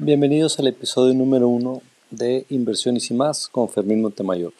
Bienvenidos al episodio número uno de Inversiones y más con Fermín Montemayor.